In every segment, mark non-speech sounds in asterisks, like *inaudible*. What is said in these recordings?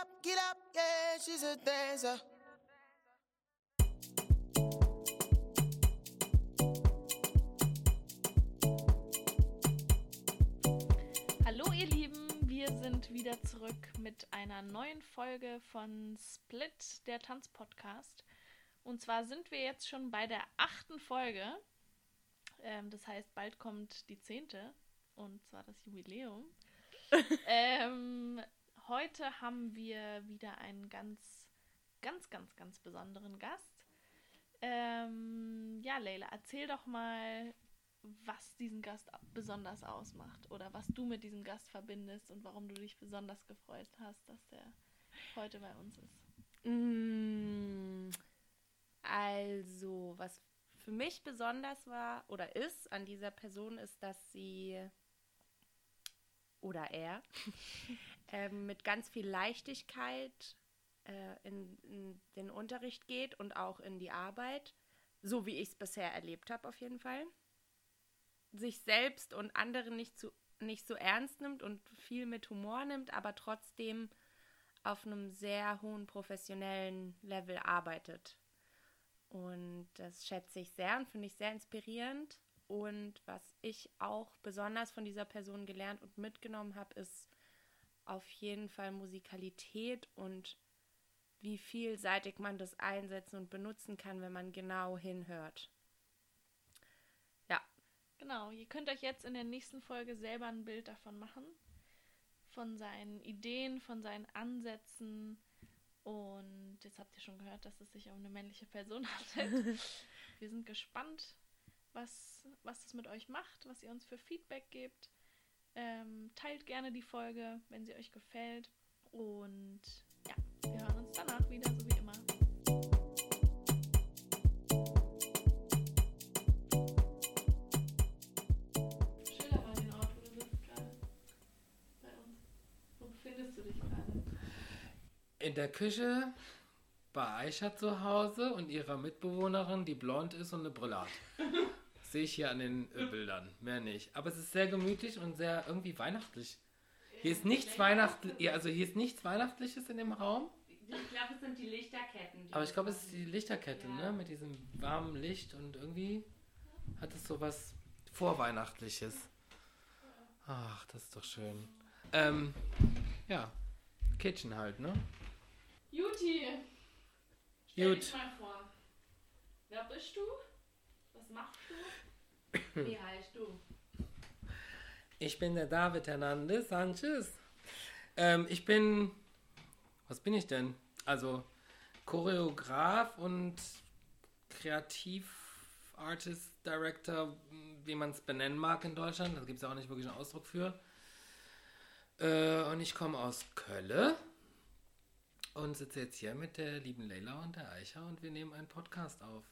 up, get up, yeah, she's a dancer. Hallo ihr Lieben, wir sind wieder zurück mit einer neuen Folge von Split, der Tanzpodcast. Und zwar sind wir jetzt schon bei der achten Folge. Ähm, das heißt, bald kommt die zehnte und zwar das Jubiläum. *laughs* ähm, heute haben wir wieder einen ganz, ganz, ganz, ganz besonderen Gast. Ähm, ja, Leila, erzähl doch mal, was diesen Gast besonders ausmacht oder was du mit diesem Gast verbindest und warum du dich besonders gefreut hast, dass der heute bei uns ist. Mm, Also, was für mich besonders war oder ist an dieser Person, ist, dass sie oder er *laughs* ähm, mit ganz viel Leichtigkeit äh, in, in den Unterricht geht und auch in die Arbeit, so wie ich es bisher erlebt habe, auf jeden Fall. Sich selbst und andere nicht, zu, nicht so ernst nimmt und viel mit Humor nimmt, aber trotzdem auf einem sehr hohen professionellen Level arbeitet. Und das schätze ich sehr und finde ich sehr inspirierend. Und was ich auch besonders von dieser Person gelernt und mitgenommen habe, ist auf jeden Fall Musikalität und wie vielseitig man das einsetzen und benutzen kann, wenn man genau hinhört. Ja, Genau, ihr könnt euch jetzt in der nächsten Folge selber ein Bild davon machen. Von seinen Ideen, von seinen Ansätzen. Und jetzt habt ihr schon gehört, dass es sich um eine männliche Person *laughs* handelt. *laughs* Wir sind gespannt, was, was das mit euch macht, was ihr uns für Feedback gebt. Ähm, teilt gerne die Folge, wenn sie euch gefällt. Und ja, wir hören uns danach wieder, so wie immer. Schilder mal den Ort, wo du bist gerade. Bei uns. Wo befindest du dich gerade? In der Küche bei Aisha zu Hause und ihrer Mitbewohnerin, die blond ist und eine Brille hat. *laughs* Sehe ich hier an den äh, Bildern. Mehr nicht. Aber es ist sehr gemütlich und sehr irgendwie weihnachtlich. Hier ist nichts Weihnachtliches, also hier ist nichts Weihnachtliches in dem Raum. ich glaube, es sind die Lichterketten. Aber ich glaube, es ist die Lichterkette, ne? Mit diesem warmen Licht und irgendwie hat es so was Vorweihnachtliches. Ach, das ist doch schön. Ähm, ja. Kitchen halt, ne? Juti! Stell Gut. dich mal vor. Wer bist du? Was machst du? Wie *clears throat* heißt du? Ich bin der David Hernandez Sanchez. Ähm, ich bin. Was bin ich denn? Also Choreograf und Kreativ-Artist, Director, wie man es benennen mag in Deutschland. Da gibt es ja auch nicht wirklich einen Ausdruck für. Äh, und ich komme aus Köln und sitze jetzt hier mit der lieben Leila und der Eicha und wir nehmen einen Podcast auf.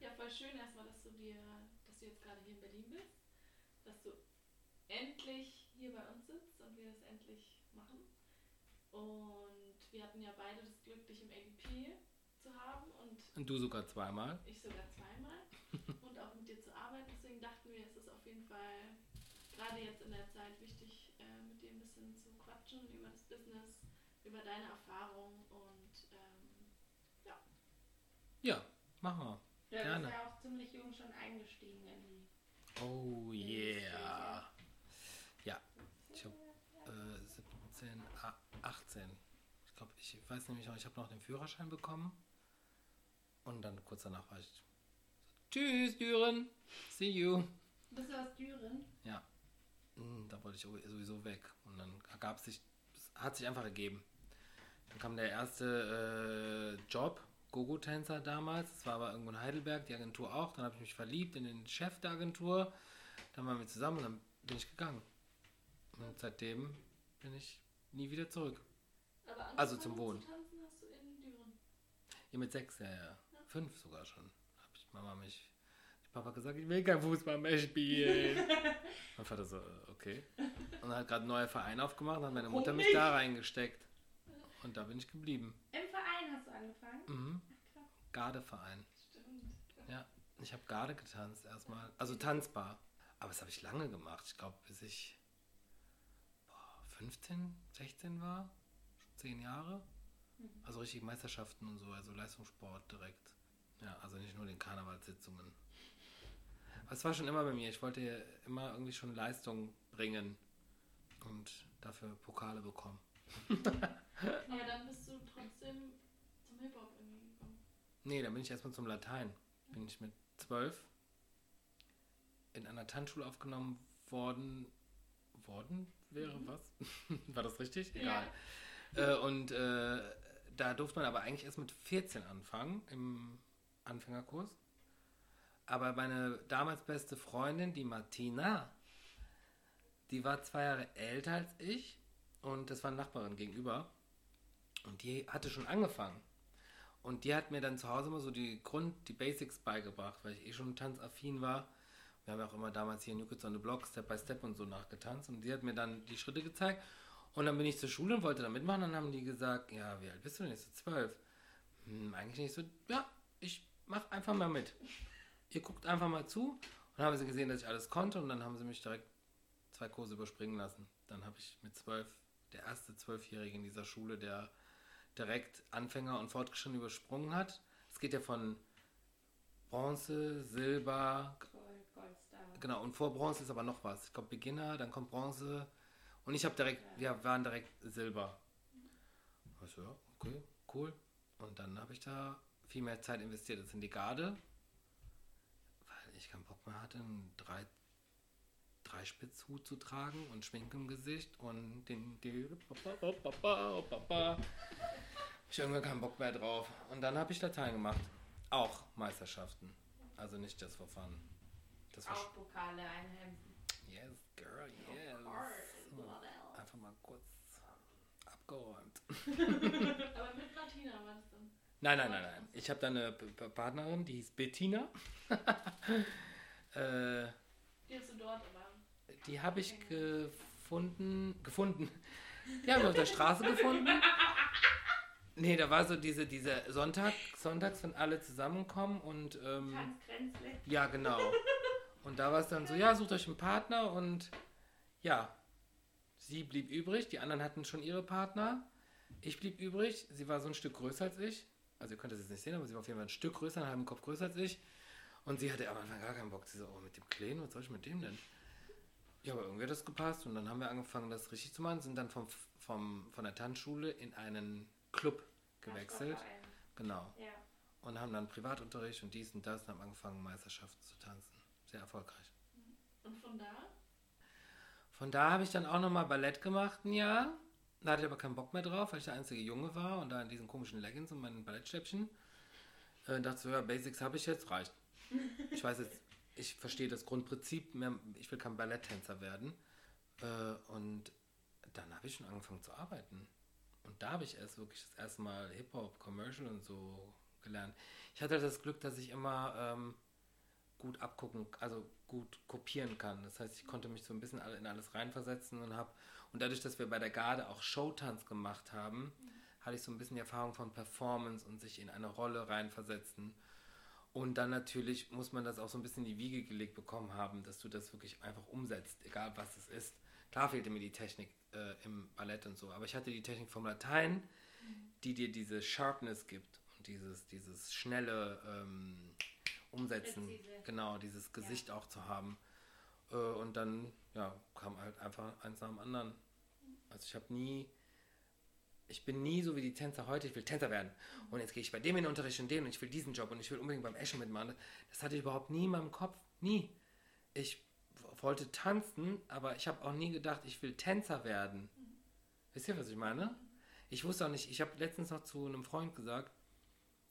Ja, voll schön erstmal, dass du dir, dass du jetzt gerade hier in Berlin bist, dass du endlich hier bei uns sitzt und wir das endlich machen. Und wir hatten ja beide das Glück, dich im ADP zu haben und Und du sogar zweimal. ich sogar zweimal *laughs* und auch mit dir zu arbeiten. Deswegen dachten wir, es ist auf jeden Fall gerade jetzt in der Zeit wichtig, äh, mit dir ein bisschen zu quatschen über das Business, über deine Erfahrung und ähm, ja. Ja, machen wir. Ja, du Gerne. bist ja auch ziemlich jung schon eingestiegen in die. Oh yeah. Ja, ich habe äh, 17, ah, 18. Ich glaube, ich weiß nämlich noch, ich habe noch den Führerschein bekommen. Und dann kurz danach war ich. So, Tschüss, Düren. See you. Bist du aus Düren? Ja. Mm, Da wollte ich sowieso weg. Und dann gab sich, es hat sich einfach ergeben. Dann kam der erste äh, Job, Gogo-Tänzer damals. Das war aber irgendwo in Heidelberg, die Agentur auch. Dann habe ich mich verliebt in den Chef der Agentur. Dann waren wir zusammen und dann bin ich gegangen. Und seitdem bin ich nie wieder zurück. Aber Also zum Wohnen. Zu tanzen hast du in Düren. Ja, mit sechs, ja, ja. Fünf sogar schon. Habe ich Mama mich. Die Papa gesagt, ich will kein Fußball mehr spielen. *laughs* mein Vater so, äh, okay. Und hat gerade einen neuen Verein aufgemacht, hat meine Mutter mich da reingesteckt. Und da bin ich geblieben. Im du angefangen? Mhm. Ach. Gardeverein. Stimmt. Ja, ich habe Garde getanzt erstmal. Also tanzbar. Aber das habe ich lange gemacht. Ich glaube, bis ich boah, 15, 16 war. zehn Jahre. Also richtig Meisterschaften und so, also Leistungssport direkt. Ja, also nicht nur den Karnevalssitzungen. Es war schon immer bei mir. Ich wollte immer irgendwie schon Leistung bringen und dafür Pokale bekommen. *laughs* *laughs* Aber dann bist du trotzdem zum Hip-Hop irgendwie gekommen. Nee, dann bin ich erstmal zum Latein. Bin ich mit zwölf in einer Tanzschule aufgenommen worden. Worden wäre was? *laughs* War das richtig? Egal. Äh, und äh, da durfte man aber eigentlich erst mit 14 anfangen im Anfängerkurs. Aber meine damals beste Freundin, die Martina, die war zwei Jahre älter als ich und das war eine Nachbarin gegenüber. Und die hatte schon angefangen. Und die hat mir dann zu Hause immer so die Grund, die Basics beigebracht, weil ich eh schon tanzaffin war. Wir haben ja auch immer damals hier in New on the Block Step by Step und so nachgetanzt. Und sie hat mir dann die Schritte gezeigt. Und dann bin ich zur Schule und wollte da mitmachen. Dann haben die gesagt, ja, wie alt bist du denn jetzt? So zwölf. Hm, eigentlich nicht so, ja, ich mach einfach mal mit. Ihr guckt einfach mal zu. Und dann haben sie gesehen, dass ich alles konnte. Und dann haben sie mich direkt zwei Kurse überspringen lassen. Dann habe ich mit zwölf, der erste Zwölfjährige in dieser Schule, der direkt Anfänger und Fortgeschritten übersprungen hat. Es geht ja von Bronze, Silber, Gold, Goldstar. genau, und vor Bronze ist aber noch was. Ich glaube Beginner, dann kommt Bronze und ich habe direkt, wir waren direkt Silber. Also ja, okay, cool. Und dann habe ich da viel mehr Zeit investiert als in die Garde, weil ich keinen Bock mehr hatte, einen drei, Dreispitzhut zu tragen und Schmink im Gesicht und den, die, hab ich irgendwann keinen Bock mehr drauf. Und dann habe ich Latein gemacht. Auch Meisterschaften. Also nicht das for fun. Das war Auch Pokale einhemden. Yes, girl, yes. So, einfach mal kurz abgeräumt. *laughs* Aber mit Martina war das dann. Nein, nein, nein, nein. Ich habe da eine P Partnerin, die hieß Bettina. *laughs* äh, Die hast du dort aber. Die habe ich gefunden. Gefunden. Die haben wir auf der Straße gefunden. Nee, da war so diese, diese Sonntag, Sonntags, wenn alle zusammenkommen und ähm. Ja, genau. Und da war es dann so, ja, sucht euch einen Partner und ja, sie blieb übrig, die anderen hatten schon ihre Partner. Ich blieb übrig, sie war so ein Stück größer als ich. Also ihr könnt das jetzt nicht sehen, aber sie war auf jeden Fall ein Stück größer, einen halben Kopf größer als ich. Und sie hatte am Anfang gar keinen Bock. Sie so, oh, mit dem Kleinen, was soll ich mit dem denn? Ja, aber irgendwie hat das gepasst und dann haben wir angefangen, das richtig zu machen, sind dann vom, vom, von der Tanzschule in einen Club gewechselt. Genau. Ja. Und haben dann Privatunterricht und dies und das und haben angefangen, Meisterschaften zu tanzen. Sehr erfolgreich. Und von da? Von da habe ich dann auch nochmal Ballett gemacht, ein Jahr. Da hatte ich aber keinen Bock mehr drauf, weil ich der einzige Junge war und da in diesen komischen Leggings und meinen Ballettstäbchen. Äh, dachte so, ja, Basics habe ich jetzt, reicht. Ich weiß jetzt, ich verstehe das Grundprinzip, mehr, ich will kein Balletttänzer werden. Äh, und dann habe ich schon angefangen zu arbeiten. Und da habe ich erst wirklich das erste Mal Hip-Hop, Commercial und so gelernt. Ich hatte das Glück, dass ich immer ähm, gut abgucken, also gut kopieren kann. Das heißt, ich konnte mich so ein bisschen in alles reinversetzen und habe und dadurch, dass wir bei der Garde auch Showtanz gemacht haben, hatte ich so ein bisschen die Erfahrung von Performance und sich in eine Rolle reinversetzen. Und dann natürlich muss man das auch so ein bisschen in die Wiege gelegt bekommen haben, dass du das wirklich einfach umsetzt, egal was es ist. Klar fehlte mir die Technik äh, im Ballett und so, aber ich hatte die Technik vom Latein, die dir diese Sharpness gibt und dieses, dieses schnelle ähm, Umsetzen, Präzise. genau, dieses Gesicht auch zu haben. Äh, und dann ja, kam halt einfach eins nach dem anderen. Also ich habe nie, ich bin nie so wie die Tänzer heute, ich will Tänzer werden. Und jetzt gehe ich bei dem in den Unterricht und dem und ich will diesen Job und ich will unbedingt beim Eschen mitmachen. Das hatte ich überhaupt nie in meinem Kopf. Nie. Ich wollte tanzen, aber ich habe auch nie gedacht, ich will Tänzer werden. Wisst ihr, was ich meine? Ich wusste auch nicht, ich habe letztens noch zu einem Freund gesagt,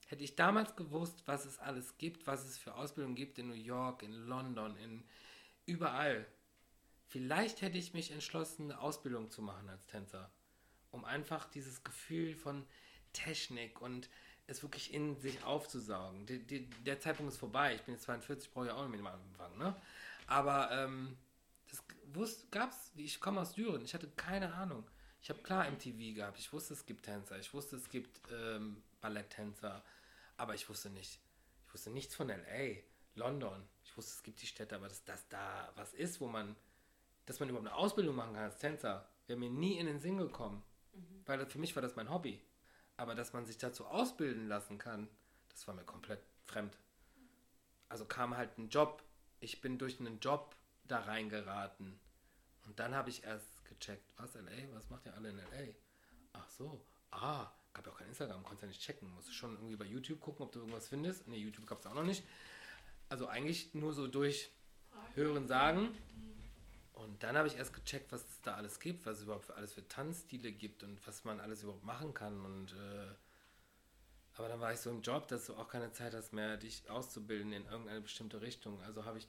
hätte ich damals gewusst, was es alles gibt, was es für Ausbildungen gibt in New York, in London, in überall, vielleicht hätte ich mich entschlossen, eine Ausbildung zu machen als Tänzer, um einfach dieses Gefühl von Technik und es wirklich in sich aufzusaugen. Die, die, der Zeitpunkt ist vorbei. Ich bin jetzt 42, brauche ja auch nicht mehr anfangen, ne? Aber ähm, das wusste, gab's, ich komme aus Düren, ich hatte keine Ahnung. Ich habe klar MTV gehabt, ich wusste, es gibt Tänzer, ich wusste, es gibt ähm, Balletttänzer, aber ich wusste nicht, ich wusste nichts von LA, London. Ich wusste, es gibt die Städte, aber dass das da was ist, wo man, dass man überhaupt eine Ausbildung machen kann als Tänzer, wäre mir nie in den Sinn gekommen. Weil für mich war das mein Hobby. Aber dass man sich dazu ausbilden lassen kann, das war mir komplett fremd. Also kam halt ein Job. Ich bin durch einen Job da reingeraten. Und dann habe ich erst gecheckt, was, LA? Was macht ihr alle in LA? Ach so, ah, gab ja auch kein Instagram, konntest ja nicht checken. Musst du schon irgendwie bei YouTube gucken, ob du irgendwas findest. Ne, YouTube gab es auch noch nicht. Also eigentlich nur so durch Hören, Sagen. Und dann habe ich erst gecheckt, was es da alles gibt, was es überhaupt für alles für Tanzstile gibt und was man alles überhaupt machen kann. Und äh, aber dann war ich so im Job, dass du auch keine Zeit hast mehr, dich auszubilden in irgendeine bestimmte Richtung. Also habe ich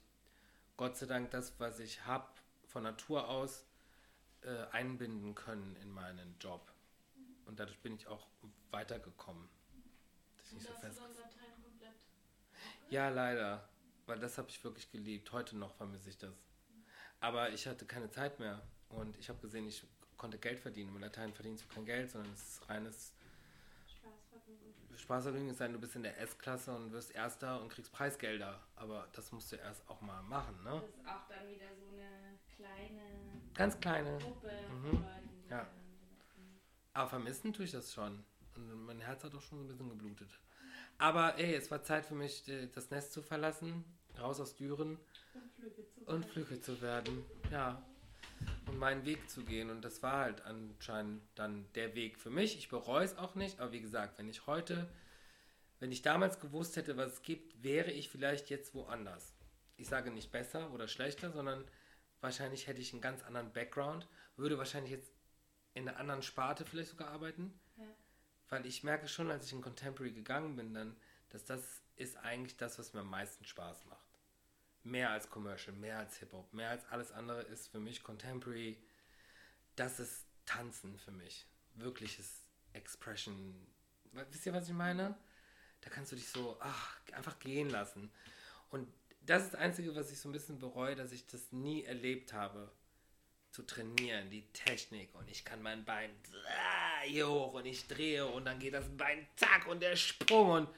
Gott sei Dank das, was ich habe, von Natur aus äh, einbinden können in meinen Job. Und dadurch bin ich auch weitergekommen. Das ist nicht so fest. Ja, leider. Weil das habe ich wirklich geliebt. Heute noch vermisse ich das. Aber ich hatte keine Zeit mehr. Und ich habe gesehen, ich konnte Geld verdienen. Mit Latein verdienst du kein Geld, sondern es ist reines Spaßvergnügen. ist sein, du bist in der S-Klasse und wirst Erster und kriegst Preisgelder. Aber das musst du erst auch mal machen, ne? Das ist auch dann wieder so eine kleine Ganz kleine. Gruppe Mhm. Leuten, Ja. Aber vermissen tue ich das schon. Und mein Herz hat auch schon so ein bisschen geblutet. Aber ey, es war Zeit für mich, äh, das Nest zu verlassen, raus aus Düren Und Flüge zu und Flügge zu werden. Ja. Und meinen Weg zu gehen. Und das war halt anscheinend dann der Weg für mich. Ich bereue es auch nicht. Aber wie gesagt, wenn ich heute, wenn ich damals gewusst hätte, was es gibt, wäre ich vielleicht jetzt woanders. Ich sage nicht besser oder schlechter, sondern wahrscheinlich hätte ich einen ganz anderen Background, würde wahrscheinlich jetzt in einer anderen Sparte vielleicht sogar arbeiten. Ja. Weil ich merke schon, als ich in Contemporary gegangen bin, dann, dass das ist eigentlich das, was mir am meisten Spaß macht. Mehr als Commercial, mehr als Hip-Hop, mehr als alles andere ist für mich Contemporary. Das ist Tanzen für mich. Wirkliches Expression. Wisst ihr, was ich meine? Da kannst du dich so ach, einfach gehen lassen. Und das ist das Einzige, was ich so ein bisschen bereue, dass ich das nie erlebt habe. Zu trainieren, die Technik. Und ich kann mein Bein hier hoch und ich drehe und dann geht das Bein zack und der Sprung und.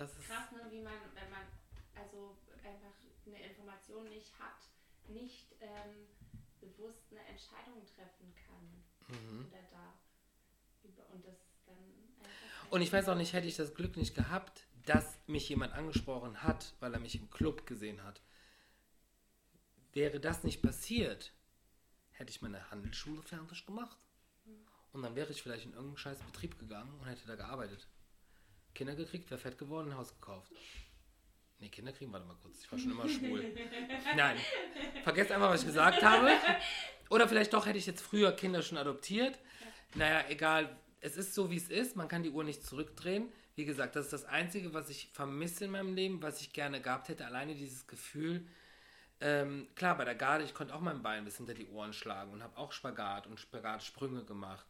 Das ist. Krass, ne, wie man, wenn man also einfach eine Information nicht hat, nicht ähm, bewusst eine Entscheidung treffen kann Mhm. oder darf. Und das dann einfach. Und ich weiß auch nicht, hätte ich das Glück nicht gehabt, dass mich jemand angesprochen hat, weil er mich im Club gesehen hat. Wäre das nicht passiert, hätte ich meine Handelsschule fertig gemacht. Und dann wäre ich vielleicht in irgendeinen scheiß Betrieb gegangen und hätte da gearbeitet. Kinder gekriegt, wäre fett geworden, ein Haus gekauft. Nee, Kinder kriegen, warte mal kurz, ich war schon immer schwul. *laughs* Nein, vergesst einfach, was ich gesagt habe. Oder vielleicht doch hätte ich jetzt früher Kinder schon adoptiert. Naja, egal, es ist so, wie es ist. Man kann die Uhr nicht zurückdrehen. Wie gesagt, das ist das Einzige, was ich vermisse in meinem Leben, was ich gerne gehabt hätte. Alleine dieses Gefühl. Ähm, klar, bei der Garde, ich konnte auch mein Bein bis hinter die Ohren schlagen und habe auch Spagat und Spagatsprünge gemacht.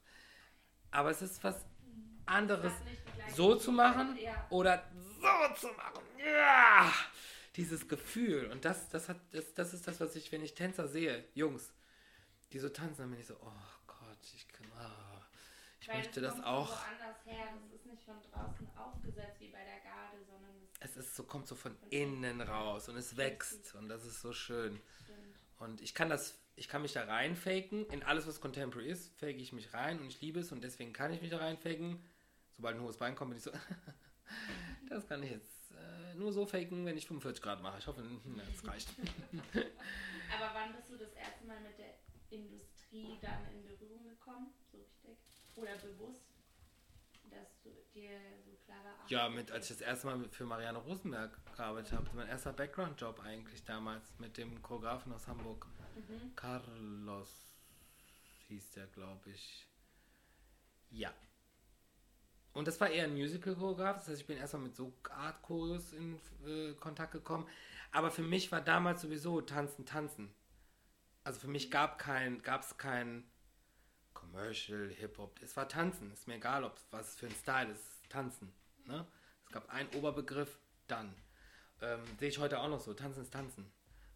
Aber es ist was anderes, so zu machen oder so zu machen. Ja! Dieses Gefühl. Und das, das, hat, das, das ist das, was ich, wenn ich Tänzer sehe, Jungs, die so tanzen, dann bin ich so, oh Gott, ich kann, ah, ich Weil möchte das auch. Von woanders her. Das ist nicht von draußen aufgesetzt wie bei der Garde, sondern es ist so, kommt so von innen raus und es wächst und das ist so schön. Und ich kann das, ich kann mich da reinfaken. In alles, was Contemporary ist, fake ich mich rein und ich liebe es und deswegen kann ich mich da reinfaken. Sobald ein hohes Bein kommt, bin ich so, *laughs* das kann ich jetzt äh, nur so faken, wenn ich 45 Grad mache. Ich hoffe, hm, das reicht. *laughs* Aber wann bist du das erste Mal mit der Industrie dann in Berührung gekommen? So richtig? Oder bewusst? Dass du dir so klar war, ach, Ja, mit, als ich das erste Mal für Marianne Rosenberg gearbeitet habe, mein erster Background-Job eigentlich damals mit dem Choreografen aus Hamburg. Mhm. Carlos hieß der, glaube ich. Ja. Und das war eher ein Musical-Choreograf, das heißt, ich bin erstmal mit so Art Choreos in äh, Kontakt gekommen. Aber für mich war damals sowieso Tanzen, Tanzen. Also für mich gab kein, es kein Commercial, Hip-Hop. Es war Tanzen. Ist mir egal, ob was für ein Style ist. Tanzen. Ne? Es gab einen Oberbegriff, dann. Ähm, sehe ich heute auch noch so. Tanzen ist Tanzen.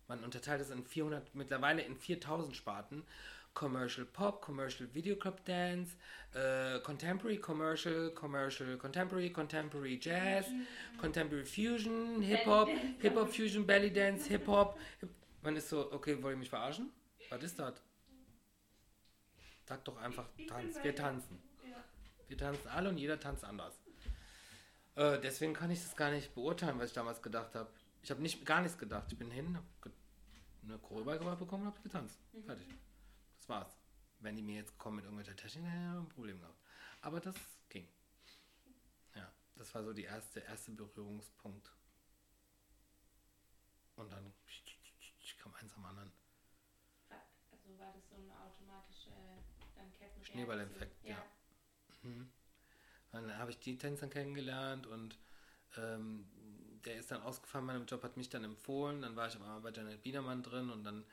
Man unterteilt es in 400, mittlerweile in 4000 Sparten. Commercial Pop, Commercial Video Club Dance, äh, Contemporary Commercial, Commercial Contemporary, Contemporary Jazz, Contemporary Fusion, Hip-Hop, Hip-Hop Fusion, Belly Dance, Hip-Hop. Hip man ist so, okay, wollt ihr mich verarschen? Was ist das? Sag doch einfach, tanz. Wir tanzen. Wir tanzen alle und jeder tanzt anders. Äh, deswegen kann ich das gar nicht beurteilen, was ich damals gedacht habe. Ich habe nicht gar nichts gedacht. Ich bin hin, habe eine Choreo bekommen und habe getanzt. Fertig. Das war's. Wenn die mir jetzt kommen mit irgendwelcher Technik, hätte ich ein Problem gehabt. Aber das ging. Ja, das war so die erste, erste Berührungspunkt. Und dann kam eins am anderen. Also war das so eine automatische dann? Schneeballeffekt, ja. Mhm. Dann habe ich die Tänzer kennengelernt und ähm, der ist dann ausgefallen, meinem Job hat mich dann empfohlen. Dann war ich aber bei Janet Biedermann drin und dann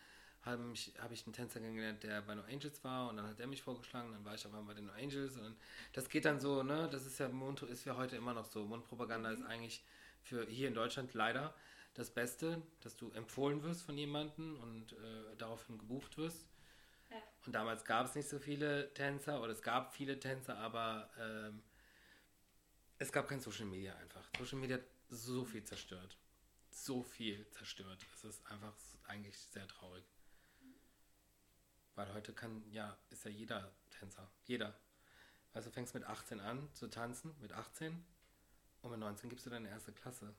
habe habe ich einen Tänzer kennengelernt, der bei No Angels war und dann hat er mich vorgeschlagen, dann war ich aber bei den No Angels und das geht dann so, ne, das ist ja Mund, ist ja heute immer noch so. Mundpropaganda ist eigentlich für hier in Deutschland leider das Beste, dass du empfohlen wirst von jemandem und äh, daraufhin gebucht wirst. Ja. Und damals gab es nicht so viele Tänzer oder es gab viele Tänzer, aber ähm, es gab kein Social Media einfach. Social Media hat so viel zerstört. So viel zerstört. Es ist einfach eigentlich sehr traurig. Weil heute kann, ja, ist ja jeder Tänzer. Jeder. Also du fängst mit 18 an zu tanzen, mit 18 und mit 19 gibst du deine erste Klasse.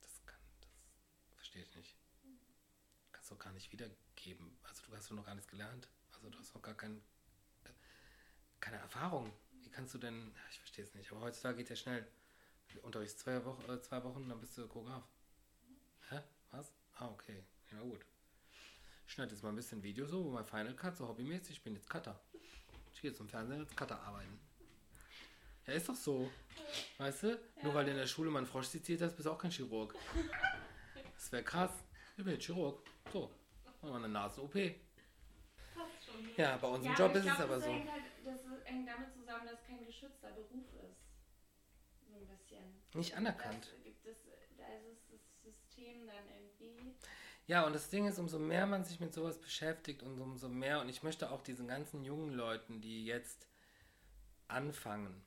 Das kann, das verstehe ich nicht. Kannst du gar nicht wiedergeben. Also du hast doch noch gar nichts gelernt. Also du hast noch gar kein, keine Erfahrung. Wie kannst du denn, ich verstehe es nicht, aber heutzutage geht ja schnell. Du unterrichtest zwei, Wochen, äh, zwei Wochen, dann bist du Choreograf. Hä? Was? Ah, okay. Ja, gut. Ich schneide jetzt mal ein bisschen Video so, mein Final Cut, so hobbymäßig. Ich bin jetzt Cutter. Ich gehe jetzt zum Fernsehen als Cutter arbeiten. Ja, ist doch so. Weißt du? Nur weil du in der Schule mal einen Frosch seziert hast, bist du auch kein Chirurg. Das wäre krass. Ich bin jetzt Chirurg. So. Machen wir eine Nasen-OP. Passt schon. Ja, bei unserem Ja, Job ist ich es glaub, aber das so. Hängt halt, das hängt damit zusammen, dass es kein geschützter Beruf ist. So ein bisschen. Nicht anerkannt. Das da ist das System dann irgendwie. Ja, und das Ding ist, umso mehr man sich mit sowas beschäftigt und umso mehr, und ich möchte auch diesen ganzen jungen Leuten, die jetzt anfangen,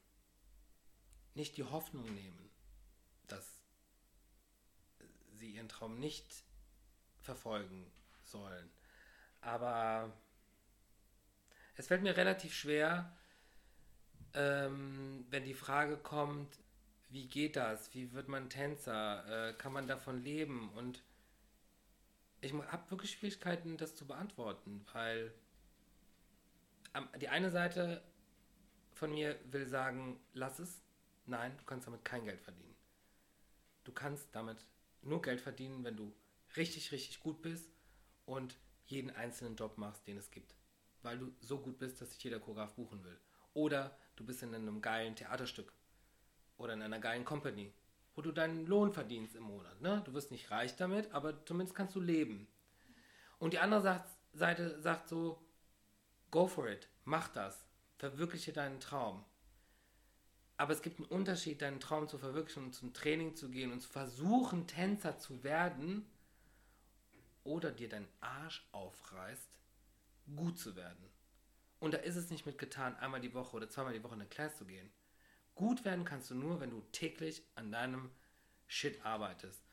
nicht die Hoffnung nehmen, dass sie ihren Traum nicht verfolgen sollen. Aber es fällt mir relativ schwer, ähm, wenn die Frage kommt, wie geht das? Wie wird man Tänzer? Äh, kann man davon leben? Und ich habe wirklich Schwierigkeiten, das zu beantworten, weil die eine Seite von mir will sagen, lass es. Nein, du kannst damit kein Geld verdienen. Du kannst damit nur Geld verdienen, wenn du richtig, richtig gut bist und jeden einzelnen Job machst, den es gibt. Weil du so gut bist, dass sich jeder Choreograf buchen will. Oder du bist in einem geilen Theaterstück oder in einer geilen Company, wo du deinen Lohn verdienst im Monat. Ne? Du wirst nicht reich damit, aber zumindest kannst du leben. Und die andere Seite sagt so, go for it, mach das, verwirkliche deinen Traum. Aber es gibt einen Unterschied, deinen Traum zu verwirklichen und zum Training zu gehen und zu versuchen, Tänzer zu werden oder dir deinen Arsch aufreißt, gut zu werden. Und da ist es nicht mit getan, einmal die Woche oder zweimal die Woche in eine Class zu gehen. Gut werden kannst du nur, wenn du täglich an deinem Shit arbeitest.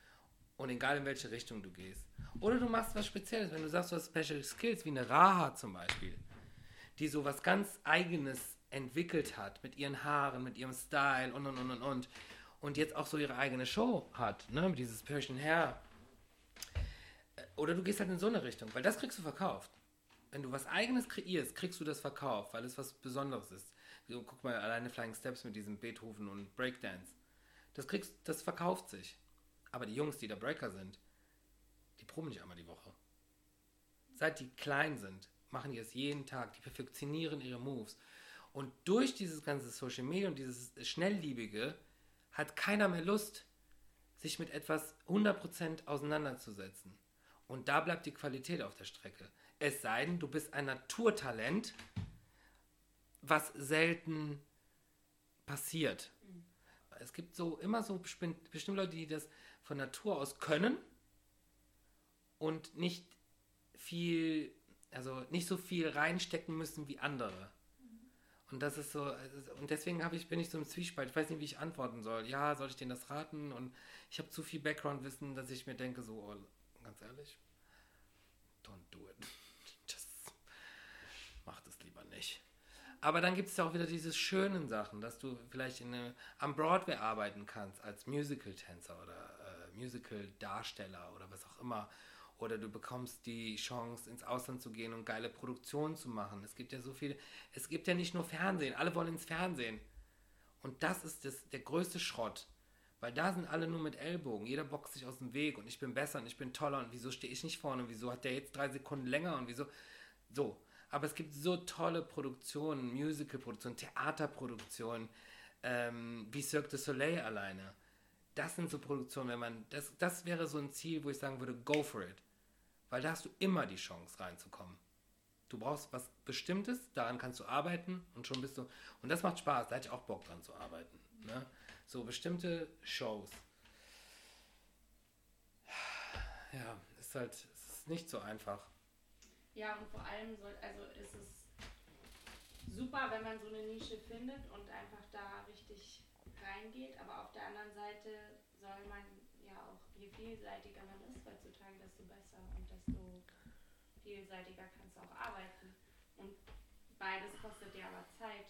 Und egal in welche Richtung du gehst. Oder du machst was Spezielles, wenn du sagst, du hast Special Skills, wie eine Raha zum Beispiel, die so was ganz Eigenes entwickelt hat, mit ihren Haaren, mit ihrem Style und und und und und. Und jetzt auch so ihre eigene Show hat, ne, mit dieses Persian Hair. Oder du gehst halt in so eine Richtung, weil das kriegst du verkauft. Wenn du was Eigenes kreierst, kriegst du das verkauft, weil es was Besonderes ist. So, guck mal, alleine Flying Steps mit diesem Beethoven und Breakdance. Das kriegst, das verkauft sich. Aber die Jungs, die da Breaker sind, die proben nicht einmal die Woche. Seit die klein sind, machen die es jeden Tag. Die perfektionieren ihre Moves. Und durch dieses ganze Social Media und dieses Schnellliebige hat keiner mehr Lust, sich mit etwas 100% auseinanderzusetzen. Und da bleibt die Qualität auf der Strecke. Es sei denn, du bist ein Naturtalent, was selten passiert. Es gibt so immer so bestimmt- bestimmte Leute, die das von Natur aus können und nicht viel, also nicht so viel reinstecken müssen wie andere. Und das ist so, und deswegen ich, bin ich so im Zwiespalt. Ich weiß nicht, wie ich antworten soll. Ja, soll ich denen das raten? Und ich habe zu viel Background-Wissen, dass ich mir denke, so, oh, ganz ehrlich, don't do it. Just mach das lieber nicht. Aber dann gibt es auch wieder diese schönen Sachen, dass du vielleicht in eine, am Broadway arbeiten kannst als Musical-Tänzer oder äh, Musical-Darsteller oder was auch immer. Oder du bekommst die Chance, ins Ausland zu gehen und geile Produktionen zu machen. Es gibt ja so viele. Es gibt ja nicht nur Fernsehen. Alle wollen ins Fernsehen. Und das ist das, der größte Schrott. Weil da sind alle nur mit Ellbogen. Jeder boxt sich aus dem Weg und ich bin besser und ich bin toller und wieso stehe ich nicht vorne und wieso hat der jetzt drei Sekunden länger und wieso. So. Aber es gibt so tolle Produktionen, Musical-Produktionen, Theaterproduktionen, ähm, wie Cirque du Soleil alleine. Das sind so Produktionen, wenn man. Das, das wäre so ein Ziel, wo ich sagen würde, go for it. Weil da hast du immer die Chance reinzukommen. Du brauchst was Bestimmtes, daran kannst du arbeiten und schon bist du. Und das macht Spaß, da hätte ich auch Bock dran zu arbeiten. Ne? So bestimmte Shows. Ja, ist halt ist nicht so einfach. Ja, und vor allem soll, also ist es super, wenn man so eine Nische findet und einfach da richtig reingeht, aber auf der anderen Seite soll man ja auch, je vielseitiger man ist heutzutage, desto besser und desto vielseitiger kannst du auch arbeiten. Und beides kostet ja aber Zeit.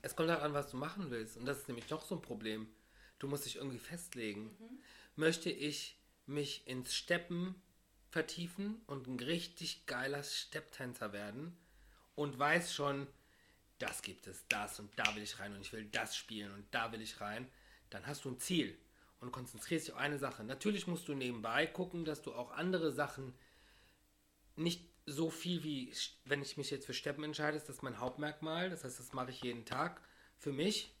Es kommt halt an, was du machen willst. Und das ist nämlich doch so ein Problem. Du musst dich irgendwie festlegen. Möchte ich mich ins Steppen vertiefen und ein richtig geiler Stepptänzer werden und weiß schon, das gibt es, das und da will ich rein und ich will das spielen und da will ich rein, dann hast du ein Ziel und konzentrierst dich auf eine Sache. Natürlich musst du nebenbei gucken, dass du auch andere Sachen nicht so viel wie, wenn ich mich jetzt für Steppen entscheide, ist das mein Hauptmerkmal. Das heißt, das mache ich jeden Tag für mich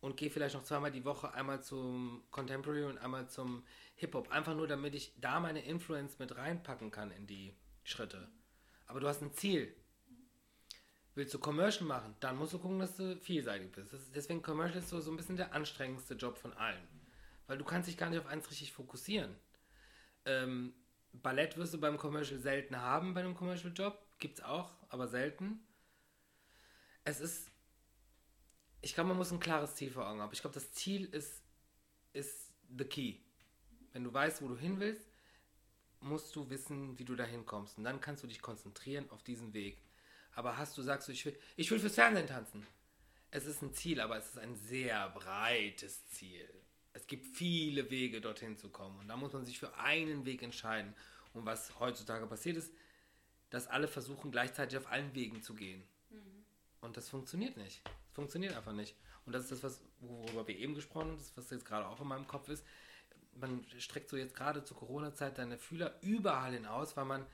und gehe vielleicht noch zweimal die Woche einmal zum Contemporary und einmal zum Hip-Hop. Einfach nur, damit ich da meine Influence mit reinpacken kann in die Schritte. Aber du hast ein Ziel. Willst du Commercial machen, dann musst du gucken, dass du vielseitig bist. Ist, deswegen Commercial ist so, so ein bisschen der anstrengendste Job von allen. Weil du kannst dich gar nicht auf eins richtig fokussieren. Ähm, Ballett wirst du beim Commercial selten haben, bei einem Commercial-Job. Gibt's auch, aber selten. Es ist. Ich glaube, man muss ein klares Ziel vor Augen haben. Ich glaube, das Ziel ist, ist the key. Wenn du weißt, wo du hin willst, musst du wissen, wie du da hinkommst. Und dann kannst du dich konzentrieren auf diesen Weg. Aber hast du, sagst du, ich will, ich will fürs Fernsehen tanzen. Es ist ein Ziel, aber es ist ein sehr breites Ziel. Es gibt viele Wege, dorthin zu kommen. Und da muss man sich für einen Weg entscheiden. Und was heutzutage passiert ist, dass alle versuchen, gleichzeitig auf allen Wegen zu gehen. Und das funktioniert nicht. Es funktioniert einfach nicht. Und das ist das, was, worüber wir eben gesprochen haben, das, was jetzt gerade auch in meinem Kopf ist. Man streckt so jetzt gerade zur Corona-Zeit seine Fühler überall hinaus, weil man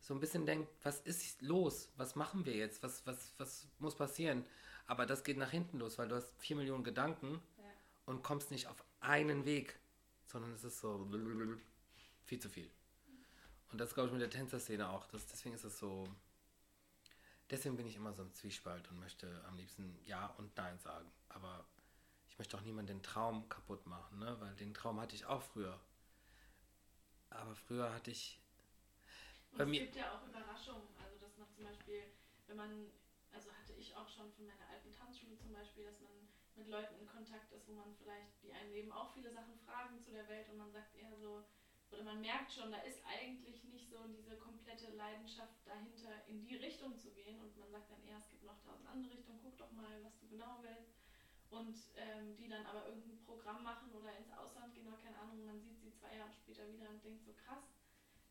so ein bisschen denkt, was ist los? Was machen wir jetzt? Was, was, was muss passieren? Aber das geht nach hinten los, weil du hast vier Millionen Gedanken Ja. und kommst nicht auf einen Weg, sondern es ist so viel zu viel. Und das glaube ich mit der Tänzerszene auch. Das, deswegen ist es so. Deswegen bin ich immer so im Zwiespalt und möchte am liebsten Ja und Nein sagen. Aber ich möchte auch niemanden den Traum kaputt machen, ne? weil den Traum hatte ich auch früher. Aber früher hatte ich. Und Bei es mir- gibt ja auch Überraschungen. Also, dass man zum Beispiel, wenn man, also hatte ich auch schon von meiner alten Tanzschule zum Beispiel, dass man mit Leuten in Kontakt ist, wo man vielleicht, die einen eben auch viele Sachen fragen zu der Welt und man sagt eher so, oder man merkt schon, da ist eigentlich nicht so diese komplette Leidenschaft dahinter, in die Richtung zu gehen und man sagt dann eher, es gibt noch tausend andere Richtungen, guck doch mal, was du genau willst. Und ähm, die dann aber irgendein Programm machen oder ins Ausland gehen oder keine Ahnung, man sieht sie zwei Jahre später wieder und denkt so krass,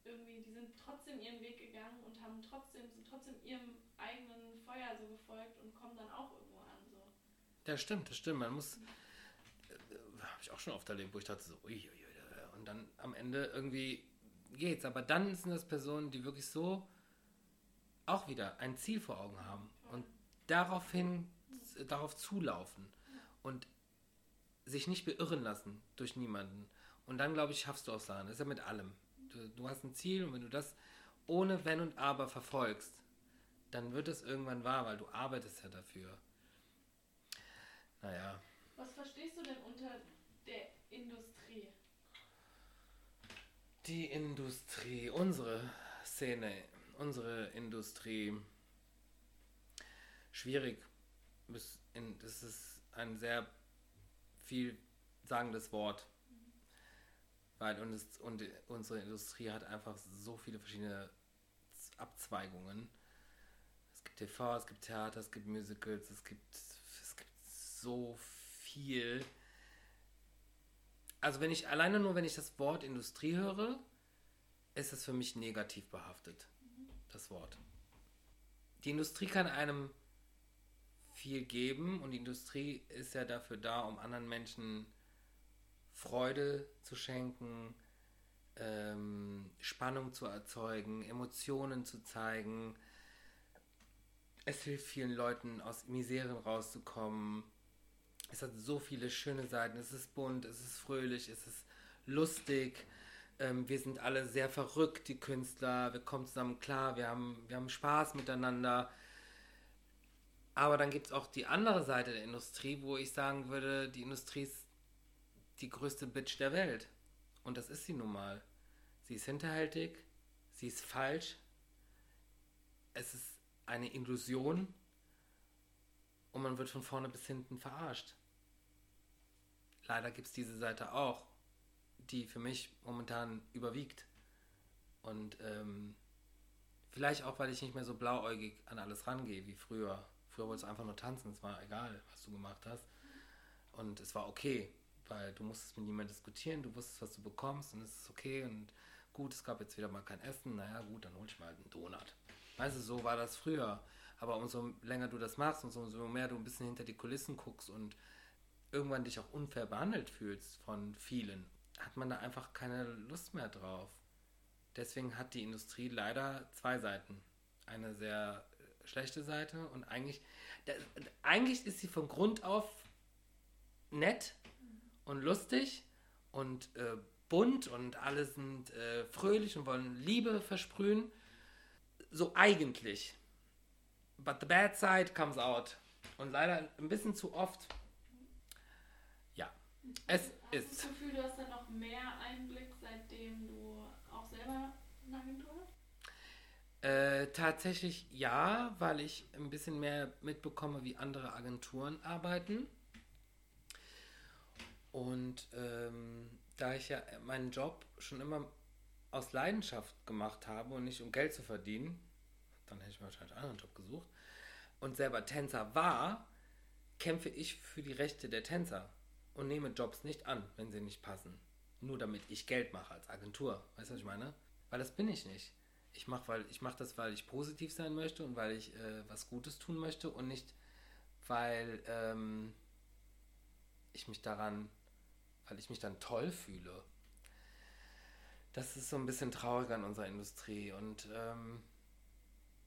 irgendwie, die sind trotzdem ihren Weg gegangen und haben trotzdem, sind trotzdem ihrem eigenen Feuer so gefolgt und kommen dann auch irgendwo an. So. Das stimmt, das stimmt. Man muss. Äh, Habe ich auch schon oft erlebt, wo ich dachte so, uiuiui. Und dann am Ende irgendwie geht's. Aber dann sind das Personen, die wirklich so auch wieder ein Ziel vor Augen haben und daraufhin, darauf zulaufen und sich nicht beirren lassen durch niemanden. Und dann, glaube ich, schaffst du auch Sachen. Das ist ja mit allem. Du, du hast ein Ziel und wenn du das ohne Wenn und Aber verfolgst, dann wird es irgendwann wahr, weil du arbeitest ja dafür. Naja, Was verstehst du denn unter der Industrie? Die Industrie, unsere Szene, unsere Industrie, schwierig. Das ist ein sehr viel sagendes Wort. Weil und, und unsere Industrie hat einfach so viele verschiedene Abzweigungen. Es gibt TV, es gibt Theater, es gibt Musicals, es gibt, es gibt so viel. Also wenn ich alleine nur, wenn ich das Wort Industrie höre, ist es für mich negativ behaftet, das Wort. Die Industrie kann einem viel geben und die Industrie ist ja dafür da, um anderen Menschen Freude zu schenken, ähm, Spannung zu erzeugen, Emotionen zu zeigen. Es hilft vielen Leuten, aus Miseren rauszukommen. Es hat so viele schöne Seiten. Es ist bunt, es ist fröhlich, es ist lustig. Ähm, wir sind alle sehr verrückt, die Künstler. Wir kommen zusammen klar, wir haben, wir haben Spaß miteinander. Aber dann gibt es auch die andere Seite der Industrie, wo ich sagen würde, die Industrie ist die größte Bitch der Welt. Und das ist sie nun mal. Sie ist hinterhältig, sie ist falsch, es ist eine Illusion und man wird von vorne bis hinten verarscht. Leider gibt es diese Seite auch, die für mich momentan überwiegt. Und ähm, vielleicht auch, weil ich nicht mehr so blauäugig an alles rangehe wie früher. Früher wolltest du einfach nur tanzen, es war egal, was du gemacht hast. Und es war okay, weil du musstest mit niemandem diskutieren, du wusstest, was du bekommst und es ist okay und gut, es gab jetzt wieder mal kein Essen, naja gut, dann hol ich mal einen Donut. Weißt du, so war das früher. Aber umso länger du das machst und umso mehr du ein bisschen hinter die Kulissen guckst und irgendwann dich auch unfair behandelt fühlst von vielen, hat man da einfach keine Lust mehr drauf. Deswegen hat die Industrie leider zwei Seiten. Eine sehr äh, schlechte Seite und eigentlich, der, eigentlich ist sie von Grund auf nett und lustig und äh, bunt und alle sind äh, fröhlich und wollen Liebe versprühen. So eigentlich. But the bad side comes out. Und leider ein bisschen zu oft. Ja, es hast ist. du das Gefühl, du hast da noch mehr Einblick, seitdem du auch selber eine Agentur hast? Äh, tatsächlich ja, weil ich ein bisschen mehr mitbekomme, wie andere Agenturen arbeiten. Und ähm, da ich ja meinen Job schon immer aus Leidenschaft gemacht habe und nicht um Geld zu verdienen, dann hätte ich mir wahrscheinlich einen anderen Job gesucht, und selber Tänzer war, kämpfe ich für die Rechte der Tänzer und nehme Jobs nicht an, wenn sie nicht passen. Nur damit ich Geld mache als Agentur. Weißt du, was ich meine? Weil das bin ich nicht. Ich mache mach das, weil ich positiv sein möchte und weil ich äh, was Gutes tun möchte und nicht, weil ähm, ich mich daran, weil ich mich dann toll fühle. Das ist so ein bisschen traurig an unserer Industrie und ähm,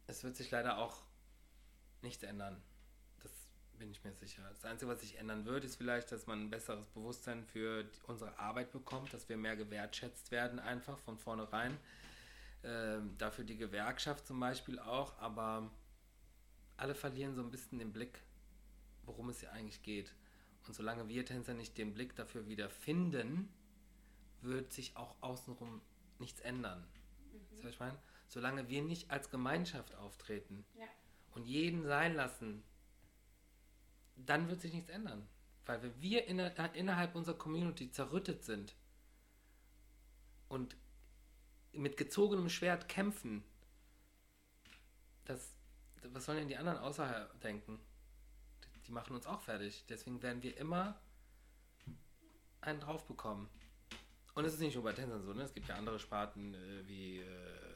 es wird sich leider auch nichts ändern. Das bin ich mir sicher. Das Einzige, was sich ändern wird, ist vielleicht, dass man ein besseres Bewusstsein für unsere Arbeit bekommt, dass wir mehr gewertschätzt werden, einfach von vornherein. Ähm, dafür die Gewerkschaft zum Beispiel auch, aber alle verlieren so ein bisschen den Blick, worum es hier eigentlich geht. Und solange wir Tänzer nicht den Blick dafür wieder finden, wird sich auch außenrum nichts ändern. Mhm. Was ich meine? Solange wir nicht als Gemeinschaft auftreten Ja. und jeden sein lassen, dann wird sich nichts ändern. Weil wenn wir inner, innerhalb unserer Community zerrüttet sind und mit gezogenem Schwert kämpfen, das, was sollen denn die anderen außerhalb denken? Die machen uns auch fertig. Deswegen werden wir immer einen drauf bekommen. Und es ist nicht nur bei Tänzern so, ne? Es gibt ja andere Sparten äh, wie äh,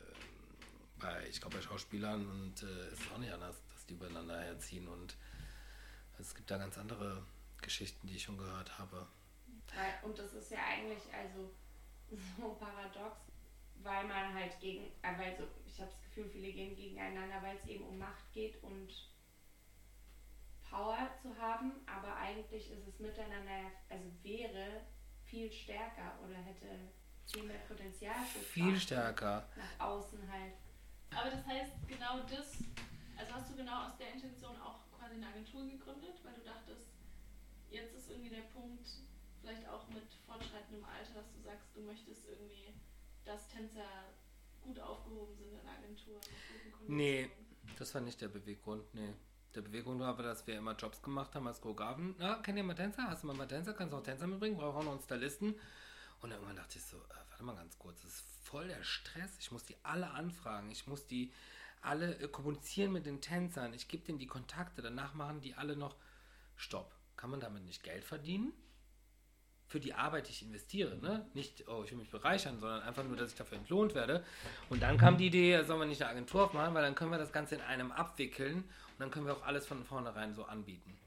bei, ich glaube, bei Schauspielern und äh, es ist auch nicht anders, dass die übereinander herziehen und es gibt da ganz andere Geschichten, die ich schon gehört habe. Und das ist ja eigentlich also *laughs* so paradox, weil man halt gegen, äh, weil so, ich habe das Gefühl, viele gehen gegeneinander, weil es eben um Macht geht und Power zu haben, aber eigentlich ist es miteinander, also wäre viel stärker oder hätte viel mehr Potenzial für Viel stärker. nach außen halt. Aber das heißt, genau das, also hast du genau aus der Intention auch quasi eine Agentur gegründet, weil du dachtest, jetzt ist irgendwie der Punkt, vielleicht auch mit fortschreitendem Alter, dass du sagst, du möchtest irgendwie, dass Tänzer gut aufgehoben sind in Agenturen. Nee. Das war nicht der Beweggrund, nee. Der Beweggrund war aber, dass wir immer Jobs gemacht haben als Choreografen. Na, kennt ihr mal Tänzer? Hast du mal mal Tänzer? Kannst du auch Tänzer mitbringen? Brauche auch noch einen Stylisten. Und irgendwann dachte ich so, äh, warte mal ganz kurz, das ist voll der Stress. Ich muss die alle anfragen. Ich muss die alle äh, kommunizieren mit den Tänzern. Ich gebe denen die Kontakte. Danach machen die alle noch Stopp. Kann man damit nicht Geld verdienen? Für die Arbeit, die ich investiere, ne? Nicht, oh, ich will mich bereichern, sondern einfach nur, dass ich dafür entlohnt werde. Und dann kam die Idee, sollen wir nicht eine Agentur aufmachen, weil dann können wir das Ganze in einem abwickeln und dann können wir auch alles von vornherein so anbieten.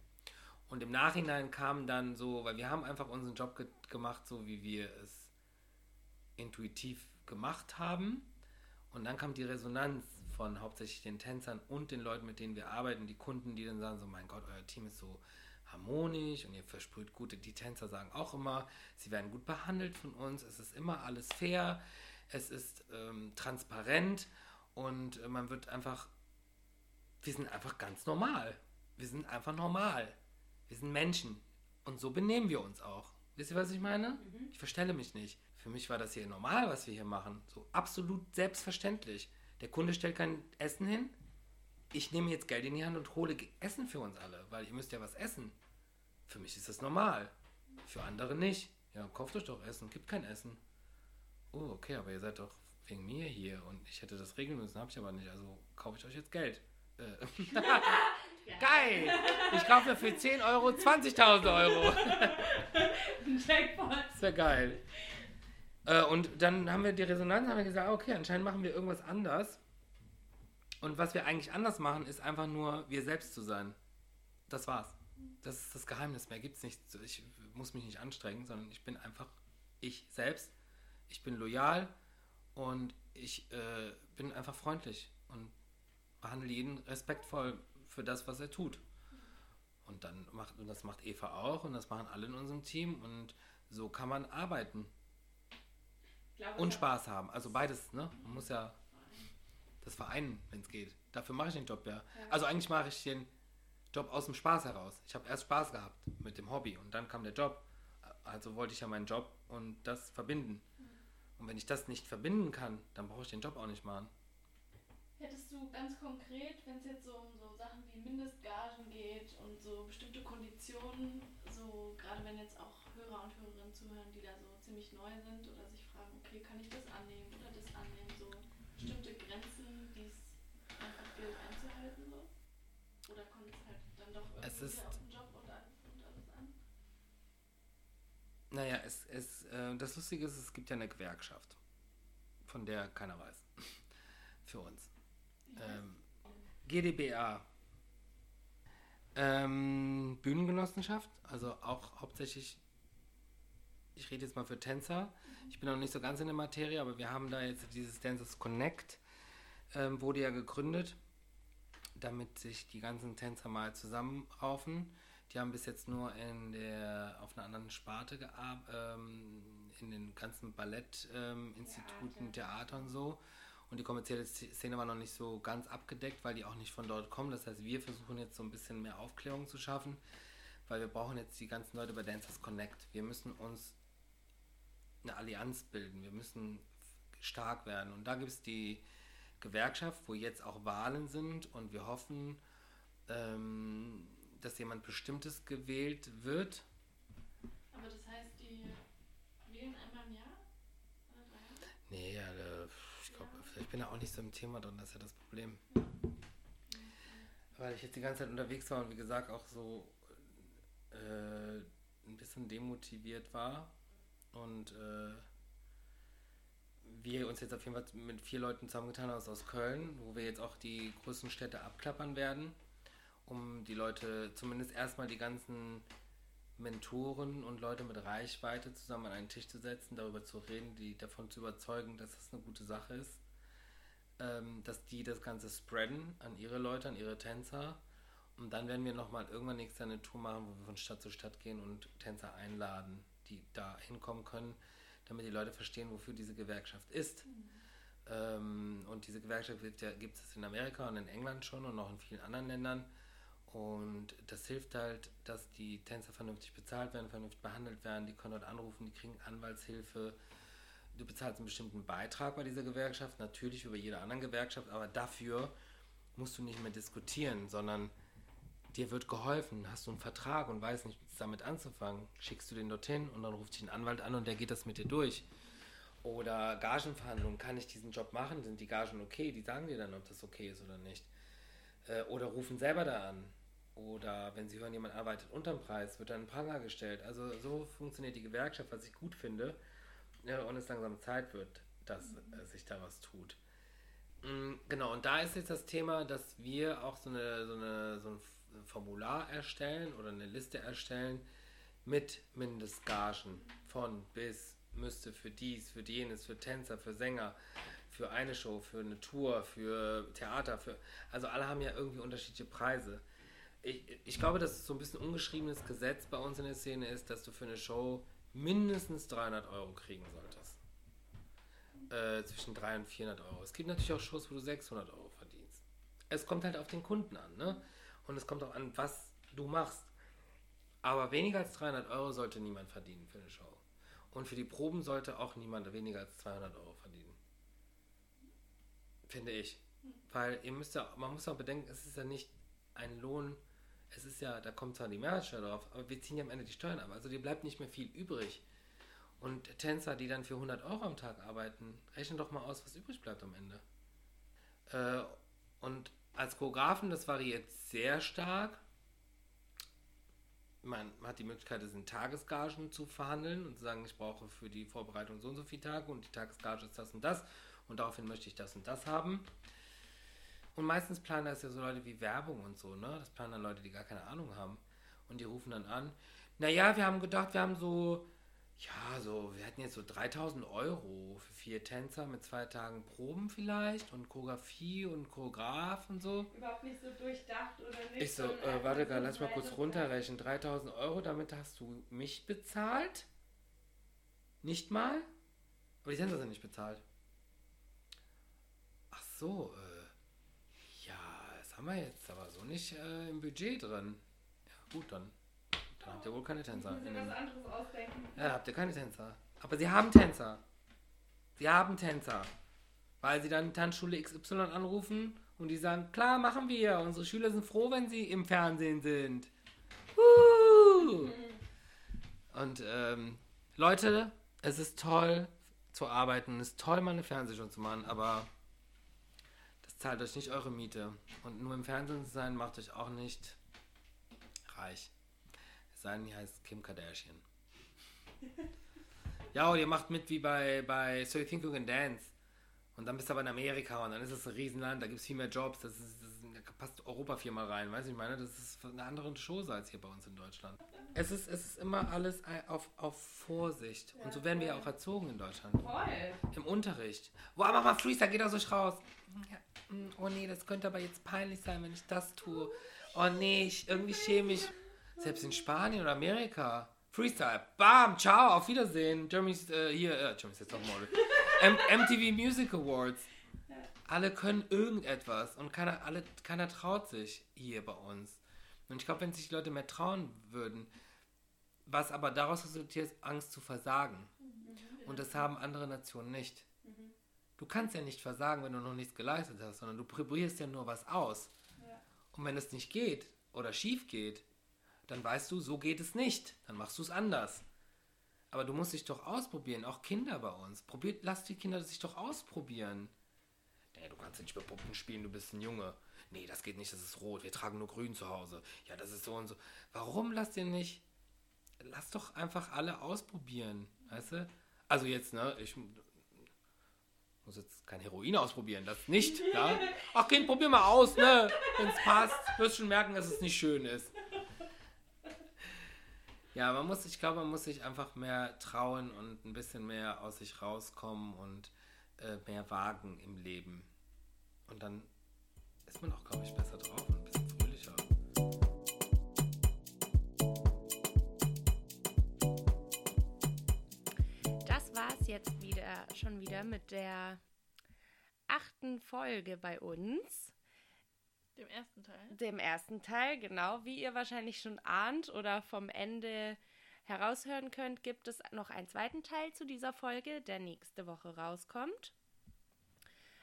Und im Nachhinein kam dann so, weil wir haben einfach unseren Job ge gemacht, so wie wir es intuitiv gemacht haben. Und dann kam die Resonanz von hauptsächlich den Tänzern und den Leuten, mit denen wir arbeiten, die Kunden, die dann sagen so, mein Gott, euer Team ist so harmonisch und ihr versprüht gute, die Tänzer sagen auch immer, sie werden gut behandelt von uns, es ist immer alles fair, es ist ähm, transparent und äh, man wird einfach, wir sind einfach ganz normal. Wir sind einfach normal. Wir sind Menschen. Und so benehmen wir uns auch. Wisst ihr, was ich meine? Ich verstelle mich nicht. Für mich war das hier normal, was wir hier machen. So absolut selbstverständlich. Der Kunde stellt kein Essen hin. Ich nehme jetzt Geld in die Hand und hole Essen für uns alle, weil ihr müsst ja was essen. Für mich ist das normal. Für andere nicht. Ja, kauft euch doch Essen. Gibt kein Essen. Oh, okay, aber ihr seid doch wegen mir hier und ich hätte das regeln müssen, habe ich aber nicht. Also kaufe ich euch jetzt Geld. Äh. *laughs* *laughs* Geil! Ich kaufe mir für 10 Euro 20.000 Euro. *laughs* Jackpot. Das wäre geil. Äh, und dann haben wir die Resonanz, haben wir gesagt, okay, anscheinend machen wir irgendwas anders. Und was wir eigentlich anders machen, ist einfach nur wir selbst zu sein. Das war's. Das ist das Geheimnis. Mehr gibt's nicht. Ich muss mich nicht anstrengen, sondern ich bin einfach ich selbst. Ich bin loyal und ich äh, bin einfach freundlich und behandle jeden respektvoll für das, was er tut. Und dann macht, und das macht Eva auch und das machen alle in unserem Team und so kann man arbeiten und Spaß haben. Also beides, ne? Man muss ja das vereinen, wenn es geht. Dafür mache ich den Job ja. Also eigentlich mache ich den Job aus dem Spaß heraus. Ich habe erst Spaß gehabt mit dem Hobby und dann kam der Job. Also wollte ich ja meinen Job und das verbinden. Und wenn ich das nicht verbinden kann, dann brauche ich den Job auch nicht machen. Hättest du ganz konkret, wenn es jetzt so um so Mindestgagen geht und so bestimmte Konditionen, so gerade wenn jetzt auch Hörer und Hörerinnen zuhören, die da so ziemlich neu sind oder sich fragen, okay, kann ich das annehmen oder das annehmen, so bestimmte Grenzen, die es einfach gilt einzuhalten so? Oder kommt es halt dann doch irgendwie Es ist- wieder auf den Job und, an, und alles an? Naja, es, es, äh, das Lustige ist, es gibt ja eine Gewerkschaft, von der keiner weiß. *laughs* Für uns. Ähm, GdBA. Ähm, Bühnengenossenschaft, also auch hauptsächlich, ich rede jetzt mal für Tänzer. Ich bin noch nicht so ganz in der Materie, aber wir haben da jetzt dieses Dancers Connect, ähm, wurde ja gegründet, damit sich die ganzen Tänzer mal zusammenraufen. Die haben bis jetzt nur in der, auf einer anderen Sparte gearbeitet, ähm, in den ganzen Ballettinstituten, ähm, Theater und so. Und die kommerzielle Szene war noch nicht so ganz abgedeckt, weil die auch nicht von dort kommen. Das heißt, wir versuchen jetzt so ein bisschen mehr Aufklärung zu schaffen, weil wir brauchen jetzt die ganzen Leute bei Dancers Connect. Wir müssen uns eine Allianz bilden. Wir müssen stark werden. Und da gibt es die Gewerkschaft, wo jetzt auch Wahlen sind und wir hoffen, ähm, dass jemand Bestimmtes gewählt wird. Aber das heißt, die wählen einmal im Jahr? Jahre? Nee, ja, ich glaube, ich bin da auch nicht so im Thema drin, das ist ja das Problem. Weil ich jetzt die ganze Zeit unterwegs war und wie gesagt auch so äh, ein bisschen demotiviert war und äh, wir uns jetzt auf jeden Fall mit vier Leuten zusammengetan haben aus- aus Köln, wo wir jetzt auch die größten Städte abklappern werden, um die Leute zumindest erstmal die ganzen Mentoren und Leute mit Reichweite zusammen an einen Tisch zu setzen, darüber zu reden, die davon zu überzeugen, dass das eine gute Sache ist, ähm, dass die das Ganze spreaden an ihre Leute, an ihre Tänzer. Und dann werden wir nochmal irgendwann nächstes Jahr eine Tour machen, wo wir von Stadt zu Stadt gehen und Tänzer einladen, die da hinkommen können, damit die Leute verstehen, wofür diese Gewerkschaft ist. Ähm, und diese Gewerkschaft gibt es in Amerika und in England schon und auch in vielen anderen Ländern. Und das hilft halt, dass die Tänzer vernünftig bezahlt werden, vernünftig behandelt werden. Die können dort anrufen, die kriegen Anwaltshilfe. Du bezahlst einen bestimmten Beitrag bei dieser Gewerkschaft, natürlich über jede andere Gewerkschaft, aber dafür musst du nicht mehr diskutieren, sondern dir wird geholfen. Hast du einen Vertrag und weißt nicht, damit anzufangen, schickst du den dorthin und dann ruft dich ein Anwalt an und der geht das mit dir durch. Oder Gagenverhandlungen, kann ich diesen Job machen? Sind die Gagen okay? Die sagen dir dann, ob das okay ist oder nicht. Äh, oder rufen selber da an. Oder wenn sie hören, jemand arbeitet unterm Preis, wird dann ein Pranger gestellt. Also so funktioniert die Gewerkschaft, was ich gut finde. Ja, und es langsam Zeit wird, dass äh, sich da was tut. Mm, Genau, und da ist jetzt das Thema, dass wir auch so, eine, so, eine, so ein Formular erstellen oder eine Liste erstellen mit Mindestgagen von bis müsste für dies, für jenes, für Tänzer, für Sänger, für eine Show, für eine Tour, für Theater, für also alle haben ja irgendwie unterschiedliche Preise. Ich, ich glaube, dass es so ein bisschen ungeschriebenes Gesetz bei uns in der Szene ist, dass du für eine Show mindestens 300 Euro kriegen solltest. Äh, zwischen 300 und 400 Euro. Es gibt natürlich auch Shows, wo du 600 Euro verdienst. Es kommt halt auf den Kunden an, ne? Und es kommt auch an, was du machst. Aber weniger als 300 Euro sollte niemand verdienen für eine Show. Und für die Proben sollte auch niemand weniger als 200 Euro verdienen. Finde ich. Weil ihr müsst ja, man muss auch bedenken, es ist ja nicht ein Lohn, es ist ja, da kommt zwar die Mehrwertsteuer drauf, aber wir ziehen ja am Ende die Steuern ab. Also dir bleibt nicht mehr viel übrig. Und Tänzer, die dann für 100 Euro am Tag arbeiten, rechnen doch mal aus, was übrig bleibt am Ende. Äh, und als Choreografen, das variiert sehr stark. Man hat die Möglichkeit, es in Tagesgagen zu verhandeln und zu sagen, ich brauche für die Vorbereitung so und so viele Tage und die Tagesgage ist das und das und daraufhin möchte ich das und das haben. Und meistens planen das ja so Leute wie Werbung und so, ne? Das planen dann Leute, die gar keine Ahnung haben. Und die rufen dann an. Naja, wir haben gedacht, wir haben so, ja, so, wir hätten jetzt so 3000 Euro für vier Tänzer mit zwei Tagen Proben vielleicht und Choreografie und Choreograf und so. Überhaupt nicht so durchdacht oder nicht. Ich so, äh, warte gar, lass mal kurz runterrechnen. 3000 Euro, damit hast du mich bezahlt? Nicht mal? Aber die Tänzer sind nicht bezahlt. Ach so, äh, das haben wir jetzt aber so nicht äh, im Budget drin. Ja, gut, dann, dann habt ihr wohl keine Tänzer. Wir dem- was anderes ausdenken. ja, habt ihr keine Tänzer. Aber sie haben Tänzer. Sie haben Tänzer. Weil sie dann Tanzschule XY anrufen und die sagen, klar, machen wir. Unsere Schüler sind froh, wenn sie im Fernsehen sind. Uh! Und ähm, Leute, es ist toll zu arbeiten, es ist toll, mal eine Fernsehshow zu machen, aber zahlt euch nicht eure Miete. Und nur im Fernsehen zu sein, macht euch auch nicht reich. Es sei heißt Kim Kardashian. Ja, oder ihr macht mit wie bei, bei So You Think You Can Dance. Und dann bist du aber in Amerika und dann ist es ein Riesenland, da gibt es viel mehr Jobs, das ist, da passt Europa viermal rein, weißt du, ich meine, das ist eine andere Chose als hier bei uns in Deutschland. Es ist, es ist immer alles auf, auf Vorsicht. Und so werden wir ja auch erzogen in Deutschland. Voll. Im Unterricht. Boah, mach mal Freestyle, geht aus euch raus. Ja, mm, oh nee, das könnte aber jetzt peinlich sein, wenn ich das tue. Oh nee, ich, irgendwie schäme ich. Selbst in Spanien oder Amerika. Freestyle. Bam, ciao, auf Wiedersehen. Jeremy's, äh, hier, äh, Jeremy's jetzt Topmodel. M MTV Music Awards. Alle können irgendetwas und keiner, alle, keiner traut sich hier bei uns. Und ich glaube, wenn sich die Leute mehr trauen würden, was aber daraus resultiert, ist Angst zu versagen. Und das haben andere Nationen nicht. Du kannst ja nicht versagen, wenn du noch nichts geleistet hast, sondern du probierst ja nur was aus. Und wenn es nicht geht oder schief geht, dann weißt du, so geht es nicht. Dann machst du es anders. Aber du musst dich doch ausprobieren, auch Kinder bei uns. Probiert, lass die Kinder sich doch ausprobieren. Nee, du kannst nicht mit Puppen spielen, du bist ein Junge. Nee, das geht nicht, das ist rot. Wir tragen nur grün zu Hause. Ja, das ist so und so. Warum lasst ihr nicht? Lass doch einfach alle ausprobieren, weißt du? Also jetzt, ne, ich muss jetzt kein Heroin ausprobieren, das nicht, ja? Ach Kind, probier mal aus, ne? Wenn es passt, wirst schon merken, dass es nicht schön ist. Ja, man muss, ich glaube, man muss sich einfach mehr trauen und ein bisschen mehr aus sich rauskommen und äh, mehr wagen im Leben. Und dann ist man auch, glaube ich, besser drauf und ein bisschen fröhlicher. Das war's jetzt wieder, schon wieder mit der achten Folge bei uns. Dem ersten Teil. Dem ersten Teil, genau. Wie ihr wahrscheinlich schon ahnt oder vom Ende heraushören könnt, gibt es noch einen zweiten Teil zu dieser Folge, der nächste Woche rauskommt.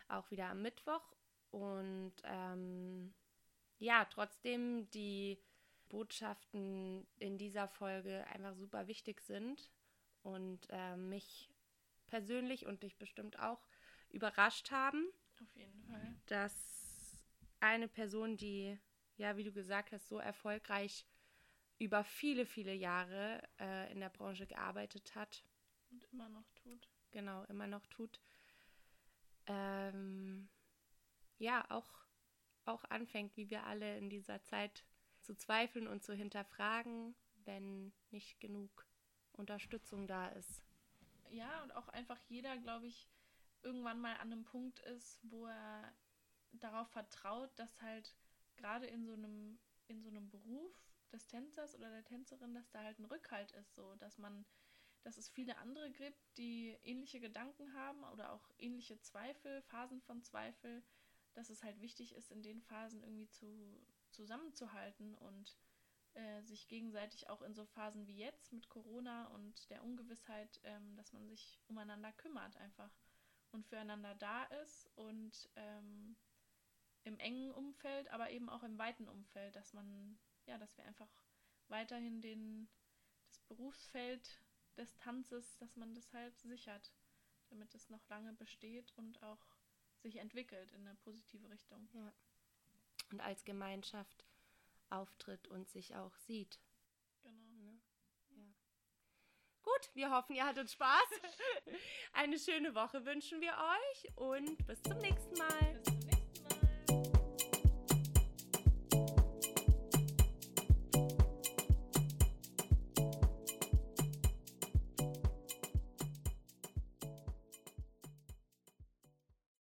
Auch wieder am Mittwoch. Und ähm, ja, trotzdem die Botschaften in dieser Folge einfach super wichtig sind und äh, mich persönlich und dich bestimmt auch überrascht haben, Auf jeden Fall. dass eine Person, die, ja, wie du gesagt hast, so erfolgreich über viele, viele Jahre äh, in der Branche gearbeitet hat, Und immer noch tut. genau, immer noch tut, ähm, ja, auch, auch anfängt, wie wir alle in dieser Zeit zu zweifeln und zu hinterfragen, wenn nicht genug Unterstützung da ist. Ja, und auch einfach jeder, glaube ich, irgendwann mal an einem Punkt ist, wo er darauf vertraut, dass halt gerade in so einem, in so einem Beruf des Tänzers oder der Tänzerin, dass da halt ein Rückhalt ist, so dass man, dass es viele andere gibt, die ähnliche Gedanken haben oder auch ähnliche Zweifel, Phasen von Zweifel, dass es halt wichtig ist, in den Phasen irgendwie zu, zusammenzuhalten und äh, sich gegenseitig auch in so Phasen wie jetzt mit Corona und der Ungewissheit, ähm, dass man sich umeinander kümmert einfach und füreinander da ist und ähm, im engen Umfeld, aber eben auch im weiten Umfeld, dass man, ja, dass wir einfach weiterhin den, das Berufsfeld des Tanzes, dass man das halt sichert, damit es noch lange besteht und auch sich entwickelt in eine positive Richtung. Ja. Und als Gemeinschaft auftritt und sich auch sieht. Genau. Ne? Ja. Gut, wir hoffen, ihr hattet Spaß. *laughs* Eine schöne Woche wünschen wir euch und bis zum nächsten Mal.